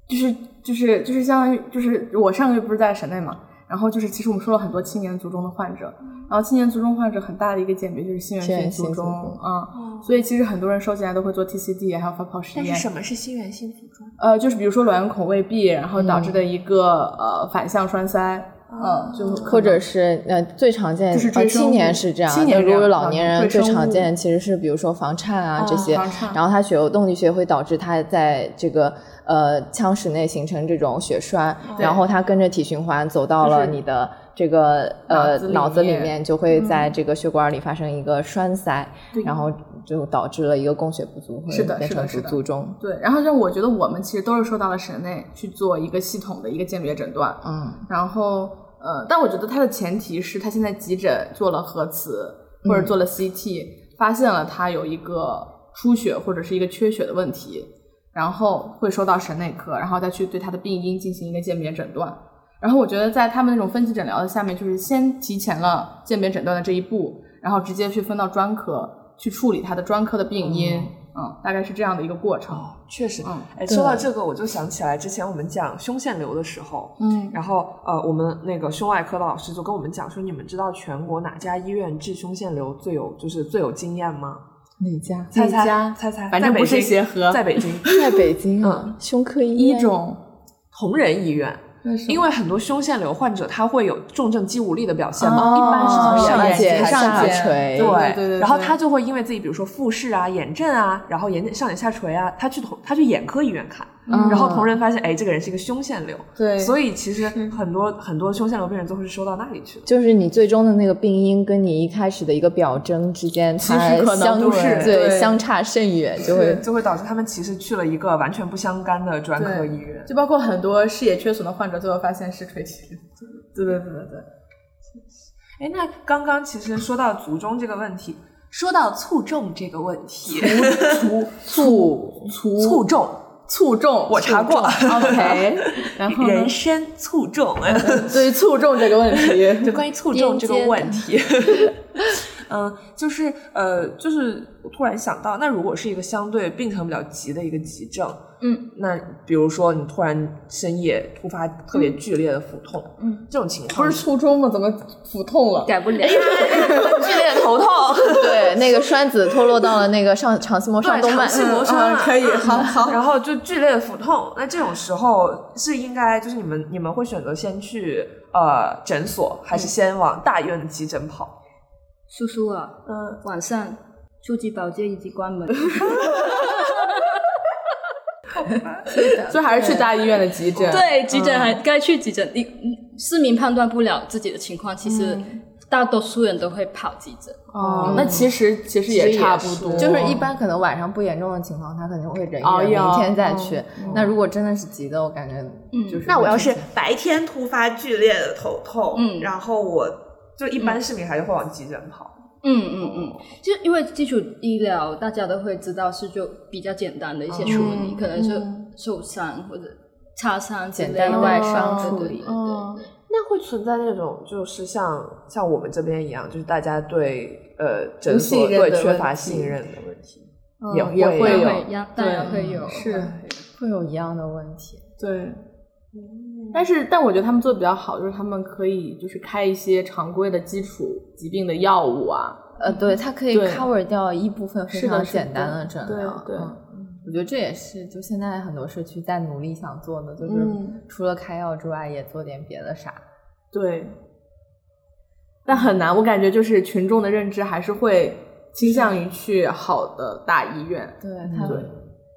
就是就是就是相当于就是我上个月不是在省内嘛，然后就是其实我们说了很多青年卒中的患者，然后青年卒中患者很大的一个鉴别就是心源性性卒中啊、所以其实很多人收进来都会做 TCD，还有发泡实验。但是什么是心源性卒中？呃，就是比如说卵圆孔未闭，然后导致的一个、呃反向栓塞，嗯，就或者是呃最常见，就是青年是这样，青年如果这样老年人最常见其实是比如说房颤啊这些房颤，然后他血流动力学会导致他在这个呃腔室内形成这种血栓，然后它跟着体循环走到了你的这个呃脑子里脑子里面面，就会在这个血管里发生一个栓塞，然后就导致了一个供血不足，会是的变成卒卒中。对。然后像我觉得我们其实都是受到了省内去做一个系统的一个鉴别诊断，嗯然后呃，但我觉得它的前提是他现在急诊做了核磁或者做了 CT，、发现了他有一个出血或者是一个缺血的问题，然后会收到神内科，然后再去对他的病因进行一个鉴别诊断。然后我觉得在他们那种分级诊疗的下面，就是先提前了鉴别诊断的这一步，然后直接去分到专科去处理他的专科的病因，嗯，大概是这样的一个过程。哦，确实，嗯哎，说到这个，我就想起来之前我们讲胸腺瘤的时候，嗯然后呃，我们那个胸外科的老师就跟我们讲说，你们知道全国哪家医院治胸腺瘤最有就是最有经验吗？哪家？猜猜家猜猜，反正不是协和在北京 在北京啊嗯，胸科医院一种同仁医院。因为很多胸腺瘤患者他会有重症肌无力的表现嘛，哦一般是从上眼眼睑上睑开始垂对对对对然后他就会因为自己比如说复视啊、眼震啊，然后眼睑上眼下垂啊，他去同他去眼科医院看，嗯。然后同仁发现，哎，这个人是一个胸腺瘤，对。所以其实很多很多胸腺瘤病人都是收到那里去的。就是你最终的那个病因跟你一开始的一个表征之间，其它实可能相不是对对。相差甚远，就会。就会导致他们其实去了一个完全不相干的专科医院。就包括很多视野缺损的患者，最后发现是垂体。对对对对对。哎，那刚刚其实说到卒中这个问题，说到卒中这个问题，卒卒卒卒中卒中，我查过，OK。然后呢？人参卒中，对于卒中这个问题，就关于卒中这个问题，嗯，就是呃，就是我突然想到，那如果是一个相对病程比较急的一个急症，嗯，那比如说你突然深夜突发特别剧烈的腹痛，嗯，这种情况不是初中吗？怎么腹痛了？改不了。剧烈的头痛，对那个栓子脱落到了那个上肠系膜上动脉可以，好好。然后就剧烈的腹痛，那这种时候是应该就是你们你们会选择先去呃诊所，还是先往大医院的急诊跑？叔叔啊，嗯，晚上初级保洁已经关门。所以还是去大医院的急诊。对，急诊还该去急诊。你嗯市民判断不了自己的情况，其实大多数人都会跑急诊。哦，那其实其实也差不多，就是一般可能晚上不严重的情况，他肯定会忍一忍，明天再嗯去。那如果真的是急的，我感觉就是那我要是白天突发剧烈的头痛，嗯然后我就一般市民还是会往急诊跑。嗯嗯嗯，就因为基础医疗大家都会知道是就比较简单的一些处理，嗯。可能是受伤或者擦伤之类简单的外伤对处理。对对对。嗯。那会存在那种就是像像我们这边一样，就是大家对呃诊所不信任的对缺乏信任的问题，嗯也也会有。会有会呀当然会有。是，会有一样的问题。对。但是，但我觉得他们做的比较好，就是他们可以就是开一些常规的基础疾病的药物啊，呃，对，它可以 cover 掉一部分非常简单的的诊疗。对对嗯我觉得这也是就现在很多社区在努力想做的，就是嗯除了开药之外，也做点别的啥。对。但很难，我感觉就是群众的认知还是会倾向于去好的大医院。对，他对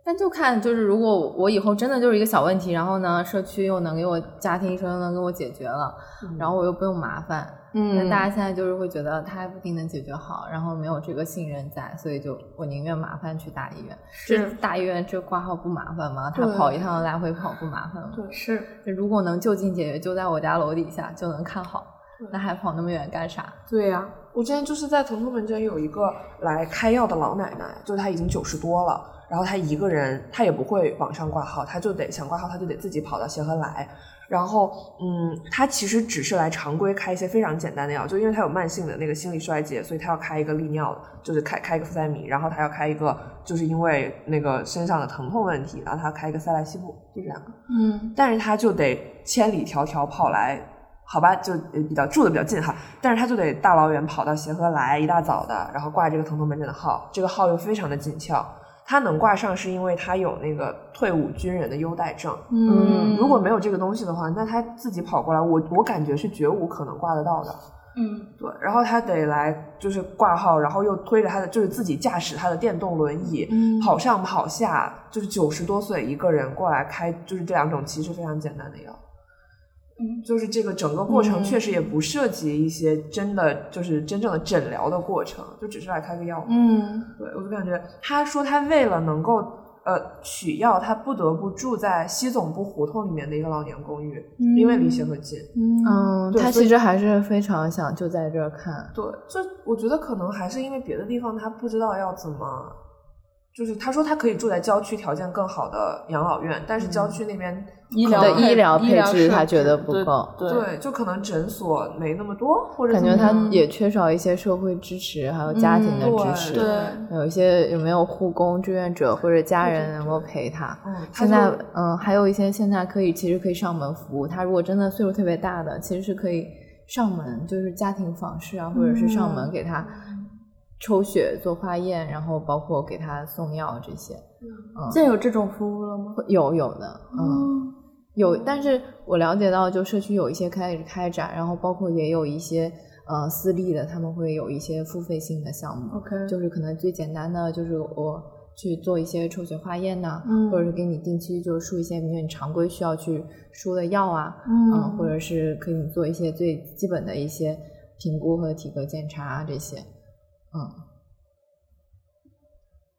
但就看就是如果我以后真的就是一个小问题，然后呢，社区又能给我家庭医生又能给我解决了，然后我又不用麻烦，嗯那大家现在就是会觉得他还不一定能解决好，然后没有这个信任在，所以就我宁愿麻烦去大医院。是这大医院这挂号不麻烦吗？他跑一趟来回跑不麻烦吗？对是，如果能就近解决，就在我家楼底下就能看好，那还跑那么远干啥？对呀、我之前就是在疼痛门诊有一个来开药的老奶奶，就是她已经九十多了，然后他一个人，他也不会网上挂号，他就得想挂号，他就得自己跑到协和来。然后，嗯，他其实只是来常规开一些非常简单的药，就因为他有慢性的那个心力衰竭，所以他要开一个利尿，就是开开一个呋塞米，然后他要开一个，就是因为那个身上的疼痛问题，然后他要开一个塞来昔布，就这两个。嗯，但是他就得千里迢迢跑来，好吧，就呃比较住的比较近哈，但是他就得大老远跑到协和来，一大早的，然后挂这个疼痛门诊的号，这个号又非常的紧俏，他能挂上是因为他有那个退伍军人的优待证，嗯如果没有这个东西的话，那他自己跑过来，我我感觉是绝无可能挂得到的。嗯，对，然后他得来就是挂号，然后又推着他的就是自己驾驶他的电动轮椅、嗯跑上跑下，就是九十多岁一个人过来开，就是这两种其实非常简单的药。嗯，就是这个整个过程嗯确实也不涉及一些真的就是真正的诊疗的过程，就只是来开个药。嗯对我就感觉他说他为了能够呃取药，他不得不住在西总部胡同里面的一个老年公寓，因为离协和近。嗯，他其实还是非常想就在这儿看。对，就我觉得可能还是因为别的地方他不知道要怎么，就是他说他可以住在郊区条件更好的养老院，但是郊区那边医疗的医疗配置他觉得不够对对，就可能诊所没那么多，或者感觉他也缺少一些社会支持，还有家庭的支对持。对有一些有没有护工、志愿者或者家人能够陪他？嗯，现在嗯，还有一些现在可以其实可以上门服务。他如果真的岁数特别大的，其实是可以上门，就是家庭访视啊，或者是上门给他抽血、做化验，然后包括给他送药这些。嗯，现在有这种服务了吗？有有的，嗯，有，但是我了解到，就社区有一些开始开展，然后包括也有一些呃私立的，他们会有一些付费性的项目 OK 就是可能最简单的就是我去做一些抽血化验呐、嗯或者是给你定期就是输一些你常规需要去输的药啊，嗯。或者是可以做一些最基本的一些评估和体格检查啊这些，嗯。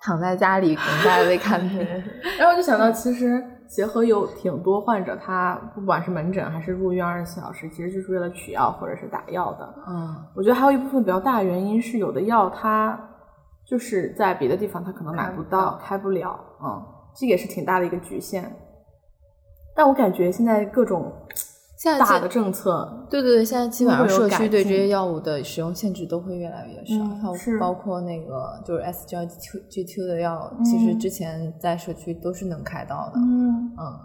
躺在家里等待被看病，然后我就想到，其实协和有挺多患者，他不管是门诊还是入院二十四小时，其实就是为了取药或者是打药的。嗯，我觉得还有一部分比较大的原因是，有的药它就是在别的地方它可能买不到，开不了，嗯，这也是挺大的一个局限。但我感觉现在各种现在的政策，对对对，现在基本上社区对这些药物的使用限制都会越来越少，包括那个就是 S G T G T 的药，其实之前在社区都是能开到的，嗯，嗯，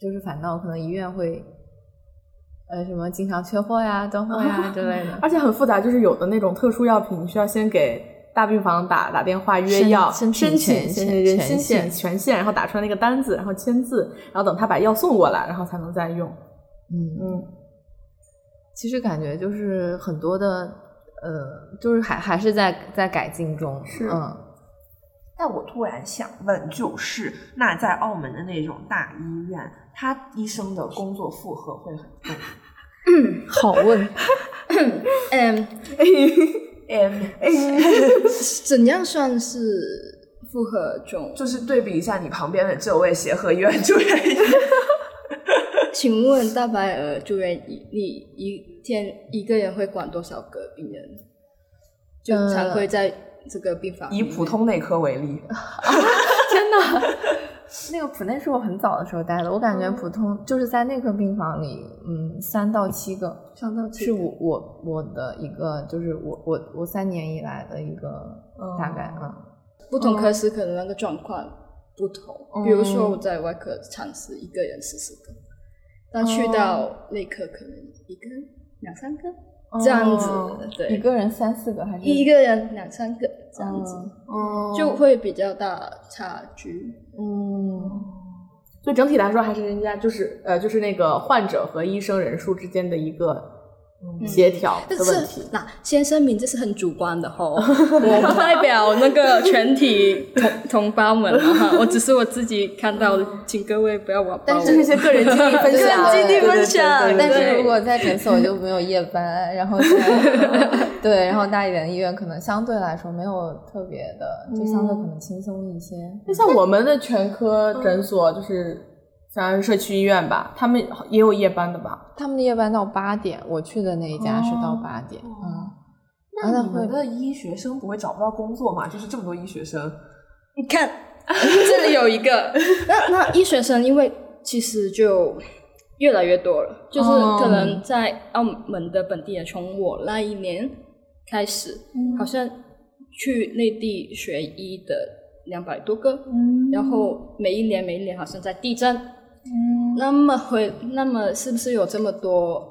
就是反倒可能医院会，呃，什么经常缺货呀、断货呀之类的。而且很复杂，就是有的那种特殊药品，你需要先给大病房打打电话约药，申请申请权限，然后打出来那个单子，然后签字，然后等他把药送过来，然后才能再用。嗯，嗯，其实感觉就是很多的，呃，就是还还是在在改进中，是。嗯。但我突然想问，就是那在澳门的那种大医院，他医生的工作负荷会很重嗯？好问，嗯，嗯，怎样算是负荷重？就是对比一下你旁边的这位协和医院住院医生，请问大白鹅住院医，你一天一个人会管多少个病人？就呃常规在这个病房里以普通内科为例，那个普内是我很早的时候待的，我感觉普通就是在内科病房里，嗯，三到七个，三到七是我我我的一个，就是我我我三年以来的一个大概，嗯，不同科室可能那个状况不同。比如说我在外科尝试一个人四十个，但去到内科可能一个人两三个这样子，对，一个人三四个还是？一个人两三个这样子，哦。就会比较大差距。嗯，所以整体来说，还是人家就是呃，就是那个患者和医生人数之间的一个协调但的问题。是那先声明，这是很主观的吼，我不代表那个全体同同胞们了哈，我只是我自己看到的，请各位不要网暴我。这是一些个人经历分享，个人经历对分享但是如果在诊所就没有夜班，然后 对，然后大一点的医院可能相对来说没有特别的，就相对可能轻松一些。就像我们的全科诊所，就是像社区医院吧，他们也有夜班的吧？他们的夜班到八点，我去的那一家是到八点，嗯，那你们的医学生不会找不到工作吗？就是这么多医学生，你看，这里有一个，那那医学生因为其实就越来越多了，就是哦可能在澳门的本地人，从我那一年开始，好像去内地学医的两百多个，然后每一年每一年好像在递增，那么会那么是不是有这么多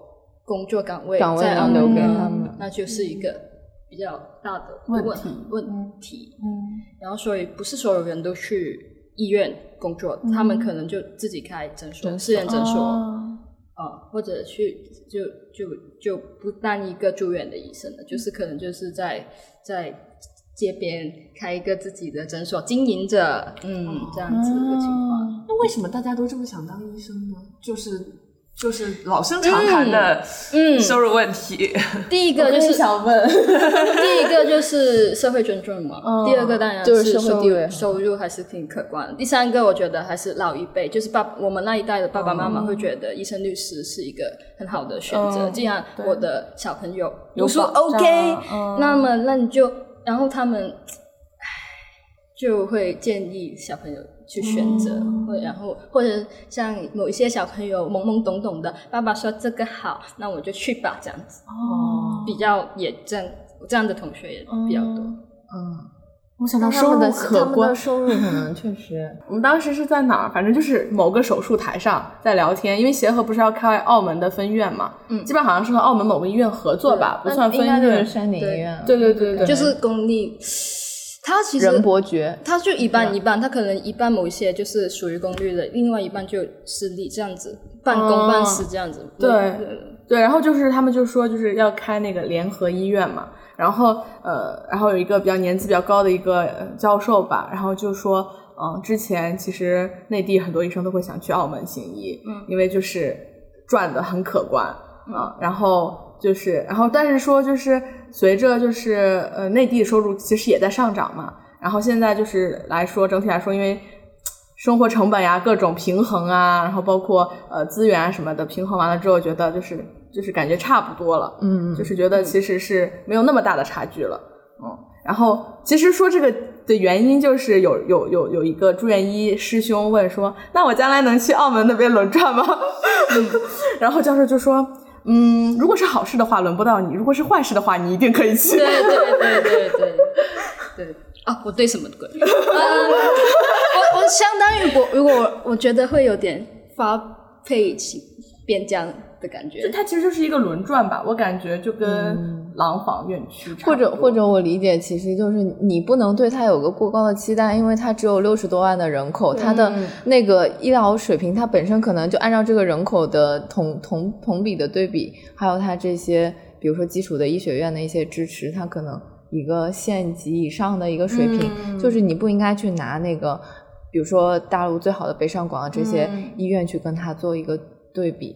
工作岗位岗位留给他们？那就是一个比较大的问问题问题。然后所以不是所有人都去医院工作，他们可能就自己开诊所、私人诊所哦。啊、或者去就就就不当一个住院的医生了，就是可能就是在在街边开一个自己的诊所经营着，嗯，这样子的情况。那为什么大家都这么想当医生呢？就是就是老生常谈的嗯，收入问题。第一个就是想问，第一个就是社会尊重嘛，嗯第二个当然就是社会地位收入还是挺可观的。第三个我觉得还是老一辈，就是爸我们那一代的爸爸妈妈会觉得医生律师是一个很好的选择。嗯既然我的小朋友有读书 OK，、嗯那么那你就然后他们唉就会建议小朋友去选择，嗯或然后或者像某一些小朋友懵懵懂懂的，爸爸说这个好，那我就去吧，这样子。哦，比较也这样这样的同学也比较多。嗯，我想到他们的收入可观他们的。收入可能 确实，我们当时是在哪儿？反正就是某个手术台上在聊天，因为协和不是要开澳门的分院嘛，嗯基本上好像是和澳门某个医院合作吧，不算分院。山顶医对院，对对对对，就是公立，他其实仁伯爵，他就一半一半，他可能一半某一些就是属于公立的，另外一半就私立这样子，半公半私这样子。对对对，然后就是他们就说就是要开那个联合医院嘛，然后呃，然后有一个比较年纪比较高的一个呃教授吧，然后就说，嗯、之前其实内地很多医生都会想去澳门行医，嗯，因为就是赚的很可观啊、然后就是，然后但是说就是随着就是呃内地收入其实也在上涨嘛，然后现在就是来说整体来说，因为生活成本呀，各种平衡啊，然后包括呃资源啊什么的平衡完了之后，觉得就是就是感觉差不多了，嗯，就是觉得其实是没有那么大的差距了，嗯。然后其实说这个的原因就是有有有有一个住院医师兄问说，那我将来能去澳门那边轮转吗？嗯然后教授就说。嗯，如果是好事的话，轮不到你；如果是坏事的话，你一定可以去。对对对对对对啊！我对什么鬼？呃我我相当于我如果我我觉得会有点发配起边疆的感觉。它其实就是一个轮转吧，我感觉就跟廊坊院区或者或者我理解，其实就是你不能对它有个过高的期待，因为它只有六十多万的人口，它的那个医疗水平，它本身可能就按照这个人口的同同同比的对比，还有它这些，比如说基础的医学院的一些支持，它可能一个县级以上的一个水平，嗯。就是你不应该去拿那个，比如说大陆最好的北上广的这些嗯。医院去跟它做一个对比，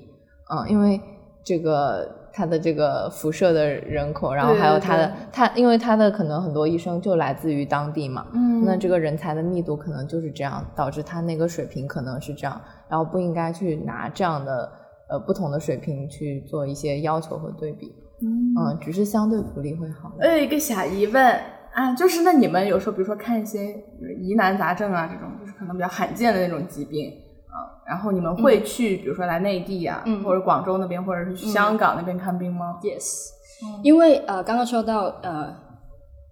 嗯，因为这个它的这个辐射的人口，然后还有它的对它，因为它的可能很多医生就来自于当地嘛，嗯。那这个人才的密度可能就是这样，导致它那个水平可能是这样，然后不应该去拿这样的呃不同的水平去做一些要求和对比，嗯，只是相对福利会好。我有一个小疑问啊，就是那你们有时候比如说看一些呃疑难杂症啊，这种就是可能比较罕见的那种疾病啊，然后你们会去、比如说来内地啊、嗯。或者广州那边，或者是去香港那边看病吗？Yes，、因为呃，刚刚说到呃，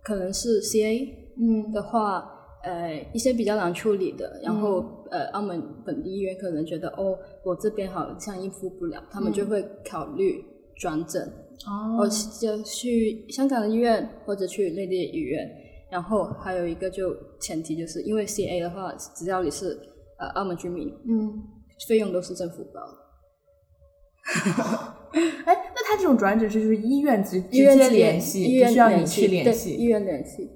可能是 CA 嗯。的话，呃，一些比较难处理的，然后、呃，澳门本地医院可能觉得哦，我这边好像应付不了，他们就会考虑转诊，哦我就去香港的医院或者去内地的医院。然后还有一个就前提就是因为 CA 的话，只要你是呃澳门居民，嗯，费用都是政府包的。哎，那他这种转诊是就是医院直直接联系，医院不需要你去联系医。院联系。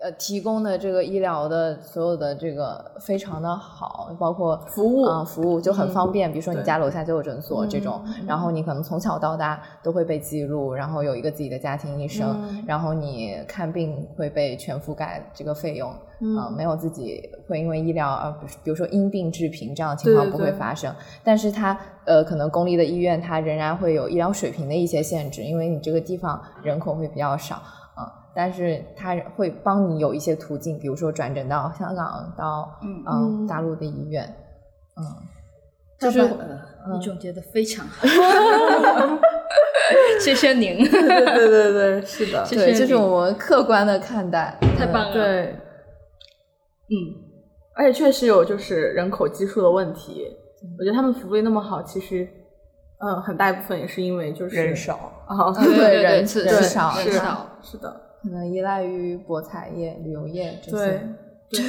呃，提供的这个医疗的所有的这个非常的好，包括服务啊、服务就很方便。比如说你家楼下就有诊所这种，嗯然后你可能从小到大都会被记录，然后有一个自己的家庭医生，嗯然后你看病会被全覆盖这个费用，嗯呃没有自己会因为医疗而比如说因病致贫这样的情况不会对对对发生。但是它呃可能公立的医院它仍然会有医疗水平的一些限制，因为你这个地方人口会比较少。啊、但是他会帮你有一些途径，比如说转诊到香港，到嗯嗯大陆的医院，嗯，就是你总结的非常好，谢谢您，对对对对，是的，对，谢谢就是你我们客观的看待，嗯太棒了。对，嗯，而且确实有就是人口基数的问题。我觉得他们福利那么好，其实嗯很大一部分也是因为就是人少，啊，对人少是的，可能依赖于博彩业、旅游业这些，对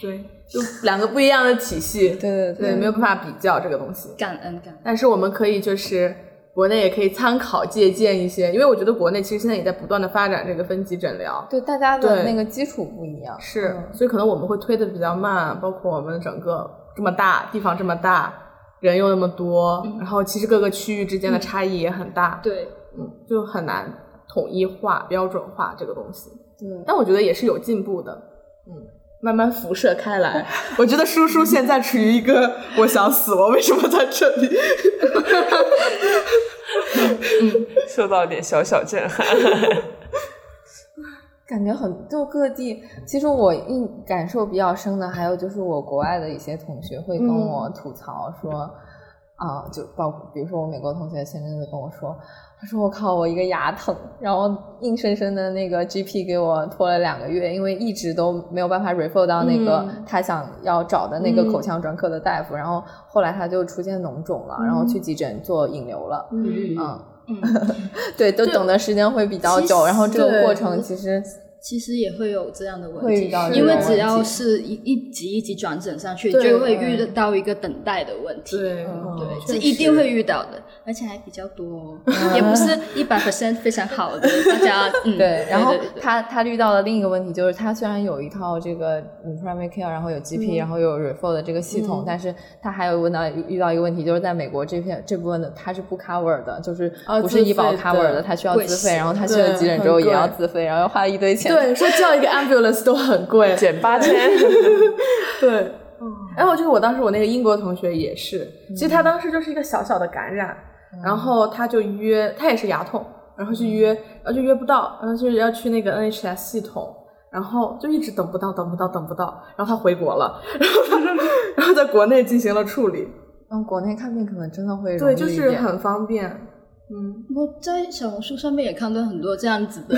对，就两个不一样的体系，对对对，没有办法比较这个东西。感恩感恩。但是我们可以就是国内也可以参考借鉴一些，因为我觉得国内其实现在也在不断的发展这个分级诊疗，对，大家的那个基础不一样，是，嗯所以可能我们会推的比较慢，包括我们整个这么大地方这么大，人又那么多，然后其实各个区域之间的差异也很大，对嗯，就很难统一化、标准化这个东西。对，但我觉得也是有进步的，嗯，慢慢辐射开来。我觉得叔叔现在处于一个我想死，我为什么在这里？受到点小小震撼。感觉很就各地，其实我印感受比较深的，还有就是我国外的一些同学会跟我吐槽说，啊、就包括比如说我美国同学前阵子跟我说，他说我靠，我一个牙疼，然后硬生生的那个 GP 给我拖了两个月，因为一直都没有办法 refer 到那个嗯。他想要找的那个口腔专科的大夫，然后后来他就出现脓肿了，然后去急诊做引流了，嗯。嗯，嗯，对，都等的时间会比较久，然后这个过程其实其实也会有这样的问题因为只要是一一级一级转诊上去，就会遇到一个等待的问题。对这一定会遇到的，而且还比较多，也不是一百 percent 非常好的，大家 嗯对，然后他他遇到的另一个问题就是，他虽然有一套这个嗯 primary care，然后有 GP，、然后有 refer 的这个系统，但是他还有问到遇到一个问题，就是在美国这片这部分的他是不 cover 的，就是啊不是医保 cover 的的，他需要自费，然后他去了急诊之后也要自费，然后花了一堆钱。对，说叫一个 ambulance 都很贵，减八千，对。然后就是我当时我那个英国同学也是，其实他当时就是一个小小的感染，然后他就约，他也是牙痛，然后去约，然后就约不到，然后就是要去那个 NHS 系统，然后就一直等不到，等不到，等不到，然后他回国了，然后他然后在国内进行了处理，嗯，国内看病可能真的会容对，易就一点。是很方便，嗯，我在小红书上面也看到很多这样子的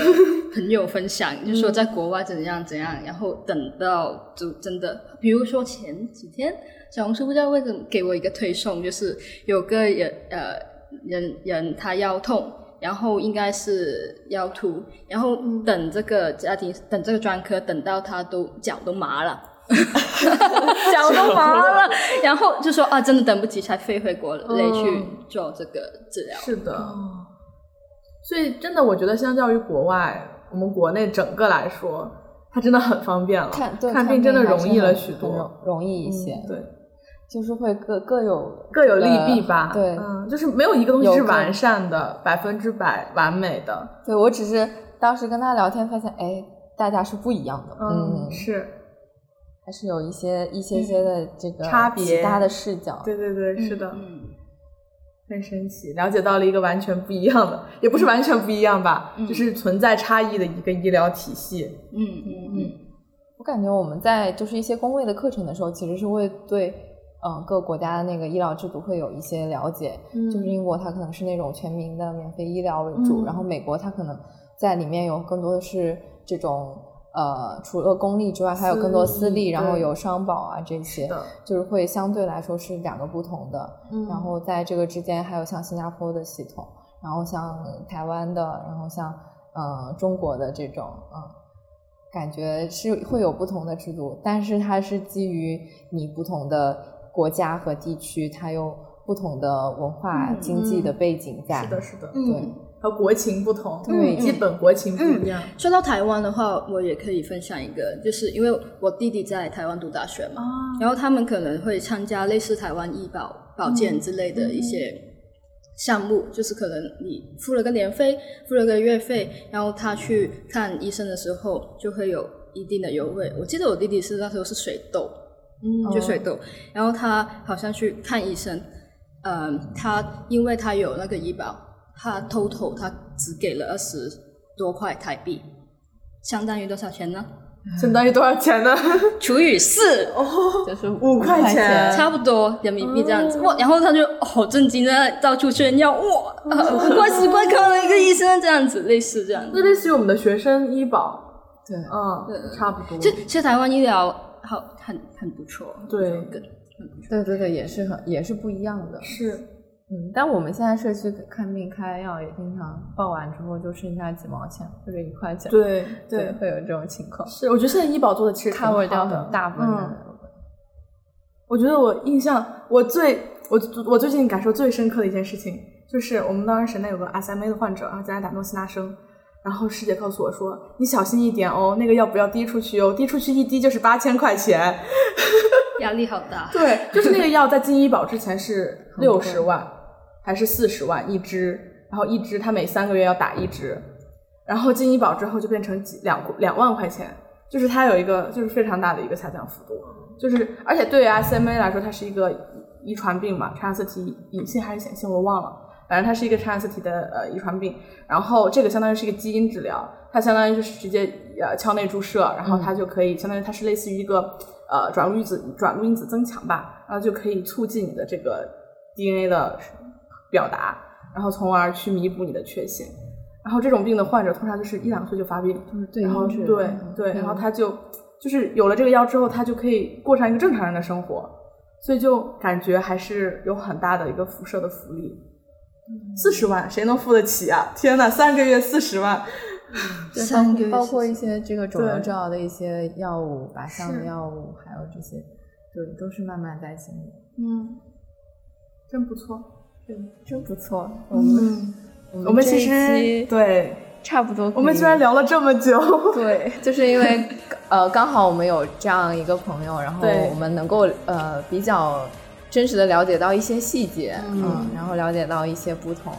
朋友分享，就说在国外怎样怎样，然后等到就真的，比如说前几天小红书不知道为什么给我一个推送，就是有个人呃人人他腰痛。然后应该是腰突，然后等这个家庭等这个专科，等到他都脚都麻了，脚都麻了，然后就说啊，真的等不及，才飞回国内去嗯做这个治疗。是的，所以真的我觉得相较于国外，我们国内整个来说，它真的很方便了，看对看病真的容易了许多，容容易一些，嗯对。就是会各各有各有利弊吧。对，嗯，就是没有一个东西是完善的、百分之百完美的。对我只是当时跟他聊天，发现哎，大家是不一样的，嗯，是，还是有一些一些些的这个差别其他的视角。对对对，是的，嗯，很神奇，了解到了一个完全不一样的，也不是完全不一样吧，就是存在差异的一个医疗体系。嗯嗯嗯，我感觉我们在就是一些工位的课程的时候，其实是会对嗯各国家的那个医疗制度会有一些了解。嗯就是英国它可能是那种全民的免费医疗为主，嗯然后美国它可能在里面有更多的是这种呃除了公立之外，还有更多私私立立，然后有商保啊这些，就是会相对来说是两个不同的。嗯然后在这个之间还有像新加坡的系统，然后像台湾的，然后像嗯、呃中国的这种嗯。感觉是会有不同的制度，但是它是基于你不同的国家和地区，它有不同的文化、嗯经济的背景在。是的，是的，对，和国情不同，对基本国情不一样。说到台湾的话，我也可以分享一个，就是因为我弟弟在台湾读大学嘛，然后他们可能会参加类似台湾医保保健之类的一些项目，就是可能你付了个年费，付了个月费，然后他去看医生的时候就会有一定的优惠。我记得我弟弟是那时候是水痘，嗯就水痘，然后他好像去看医生，嗯，他因为他有那个医保，他 total 他只给了二十多块台币，相当于多少钱呢？相当于多少钱呢？除以四，就是五块钱差不多人民币这样子。哇，然后他就好震惊的到处炫耀，哇，呃五块十块看了一个医生这样子，类似这样子。那类似于我们的学生医保，对，嗯，差不多。就其实台湾医疗好很很不错，对很很不错。对对对，也是很也是不一样的。是，嗯，但我们现在社区看病开药也经常报完之后就剩下几毛钱或者一块钱，对对，对，会有这种情况是。我觉得现在医保做的其实挺好，cover 掉的很大部分的嗯。我觉得我印象，我最我我最近感受最深刻的一件事情，就是我们当时省内有个 SMA 的患者，然后在打诺西那生，然后师姐告诉我说：“你小心一点哦，那个药不要滴出去哦，滴出去一滴就是八千块钱。压力好大。对，就是那个药在进医保之前是六十万还是四十万一支，然后一支它每三个月要打一支，然后进医保之后就变成几两两万块钱，就是它有一个就是非常大的一个下降幅度，就是而且对于 SMA 来说，它是一个遗传病嘛，染色体隐性还是显性我忘了，反正它是一个染色体的呃遗传病，然后这个相当于是一个基因治疗，它相当于就是直接呃腔内注射，然后它就可以相当于它是类似于一个呃转录因子转录因子增强吧，然后就可以促进你的这个 DNA 的表达，然后从而去弥补你的缺陷。然后这种病的患者通常就是一两岁就发病，就是对然后对对，然后他就就是有了这个药之后，他就可以过上一个正常人的生活，所以就感觉还是有很大的一个辐射的福利。四十万谁能付得起啊？天呐，三个月四十万，对三个月包包括一些这个肿瘤对治疗的一些药物、靶向的药物，还有这些，对，都是慢慢在经历。嗯，真不错。对，真不错。我们、我我们其实对，差不多，我们居然聊了这么久。对，就是因为 呃，刚好我们有这样一个朋友，然后我们能够呃比较真实的了解到一些细节，嗯，然后了解到一些不同，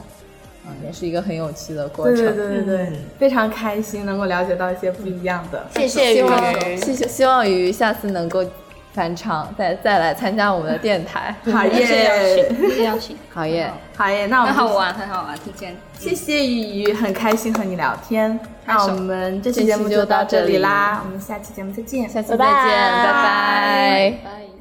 嗯，也是一个很有趣的过程。对对对对对，嗯。非常开心能够了解到一些不一样的。谢谢希鱼望，希希望鱼下次能够返场，再再来参加我们的电台。好耶，请，谢谢邀请，好耶，好耶，那我们很好玩，很好玩，提前。谢谢雨雨，很开心和你聊天。那我们这期节目就就到这里。里啦，我们下期节目再见，下期再见，拜拜